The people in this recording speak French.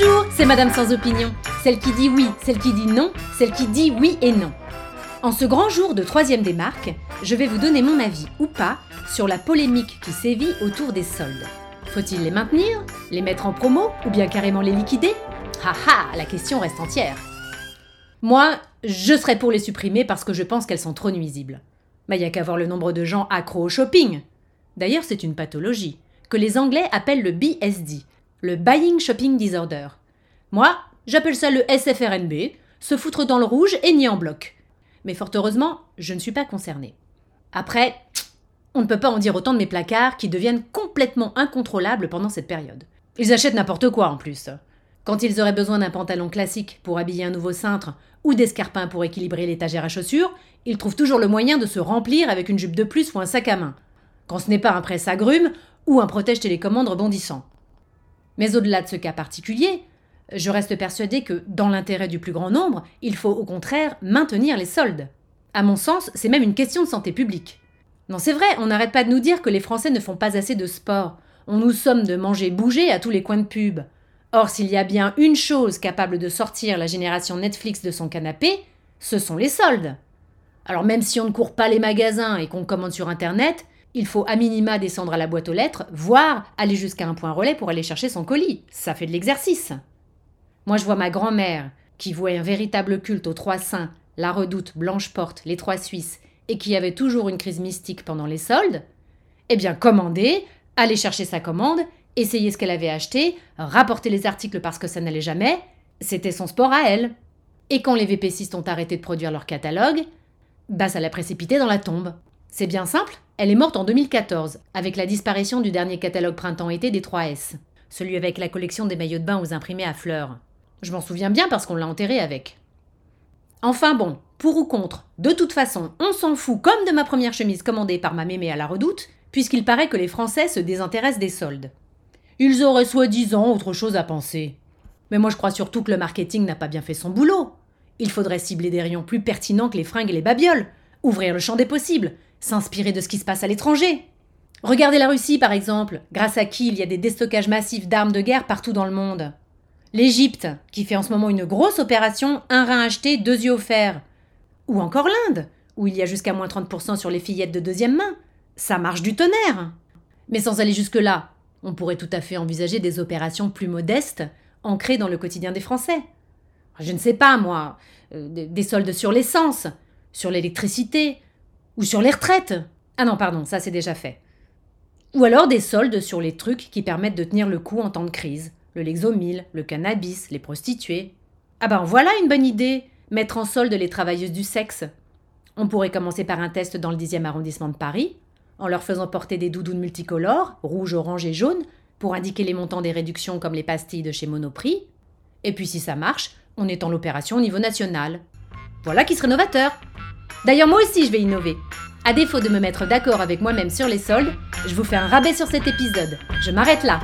Bonjour, c'est Madame sans opinion. Celle qui dit oui, celle qui dit non, celle qui dit oui et non. En ce grand jour de troisième des marques, je vais vous donner mon avis ou pas sur la polémique qui sévit autour des soldes. Faut-il les maintenir, les mettre en promo ou bien carrément les liquider? Haha, la question reste entière. Moi, je serais pour les supprimer parce que je pense qu'elles sont trop nuisibles. Mais il n'y a qu'à voir le nombre de gens accros au shopping. D'ailleurs, c'est une pathologie que les Anglais appellent le BSD, le Buying Shopping Disorder. Moi, j'appelle ça le SFRNB, se foutre dans le rouge et ni en bloc. Mais fort heureusement, je ne suis pas concernée. Après, on ne peut pas en dire autant de mes placards qui deviennent complètement incontrôlables pendant cette période. Ils achètent n'importe quoi en plus. Quand ils auraient besoin d'un pantalon classique pour habiller un nouveau cintre ou d'escarpins pour équilibrer l'étagère à chaussures, ils trouvent toujours le moyen de se remplir avec une jupe de plus ou un sac à main. Quand ce n'est pas un presse-agrumes ou un protège télécommande rebondissant. Mais au-delà de ce cas particulier, je reste persuadée que, dans l'intérêt du plus grand nombre, il faut au contraire maintenir les soldes. À mon sens, c'est même une question de santé publique. Non, c'est vrai, on n'arrête pas de nous dire que les Français ne font pas assez de sport. On nous somme de manger bouger à tous les coins de pub. Or, s'il y a bien une chose capable de sortir la génération Netflix de son canapé, ce sont les soldes. Alors même si on ne court pas les magasins et qu'on commande sur Internet, il faut à minima descendre à la boîte aux lettres, voire aller jusqu'à un point relais pour aller chercher son colis. Ça fait de l'exercice. Moi, je vois ma grand-mère, qui vouait un véritable culte aux Trois Saints, la Redoute, Blanche-Porte, les Trois Suisses, et qui avait toujours une crise mystique pendant les soldes, eh bien, commander, aller chercher sa commande, essayer ce qu'elle avait acheté, rapporter les articles parce que ça n'allait jamais, c'était son sport à elle. Et quand les VPCistes ont arrêté de produire leur catalogue, bah ça l'a précipité dans la tombe. C'est bien simple, elle est morte en 2014, avec la disparition du dernier catalogue printemps-été des 3S, celui avec la collection des maillots de bain aux imprimés à fleurs. Je m'en souviens bien parce qu'on l'a enterré avec. Enfin bon, pour ou contre, de toute façon, on s'en fout comme de ma première chemise commandée par ma mémé à la redoute, puisqu'il paraît que les Français se désintéressent des soldes. Ils auraient soi-disant autre chose à penser. Mais moi je crois surtout que le marketing n'a pas bien fait son boulot. Il faudrait cibler des rayons plus pertinents que les fringues et les babioles, ouvrir le champ des possibles, s'inspirer de ce qui se passe à l'étranger. Regardez la Russie par exemple, grâce à qui il y a des déstockages massifs d'armes de guerre partout dans le monde. L'Égypte, qui fait en ce moment une grosse opération, un rein acheté, deux yeux offerts. Ou encore l'Inde, où il y a jusqu'à moins 30% sur les fillettes de deuxième main. Ça marche du tonnerre. Mais sans aller jusque-là, on pourrait tout à fait envisager des opérations plus modestes, ancrées dans le quotidien des Français. Je ne sais pas, moi, euh, des soldes sur l'essence, sur l'électricité, ou sur les retraites. Ah non, pardon, ça c'est déjà fait. Ou alors des soldes sur les trucs qui permettent de tenir le coup en temps de crise. Le Lexomil, le cannabis, les prostituées. Ah ben voilà une bonne idée Mettre en solde les travailleuses du sexe. On pourrait commencer par un test dans le 10e arrondissement de Paris, en leur faisant porter des doudounes multicolores, rouge, orange et jaune, pour indiquer les montants des réductions comme les pastilles de chez Monoprix. Et puis si ça marche, on étend l'opération au niveau national. Voilà qui serait novateur. D'ailleurs moi aussi je vais innover. À défaut de me mettre d'accord avec moi-même sur les soldes, je vous fais un rabais sur cet épisode. Je m'arrête là.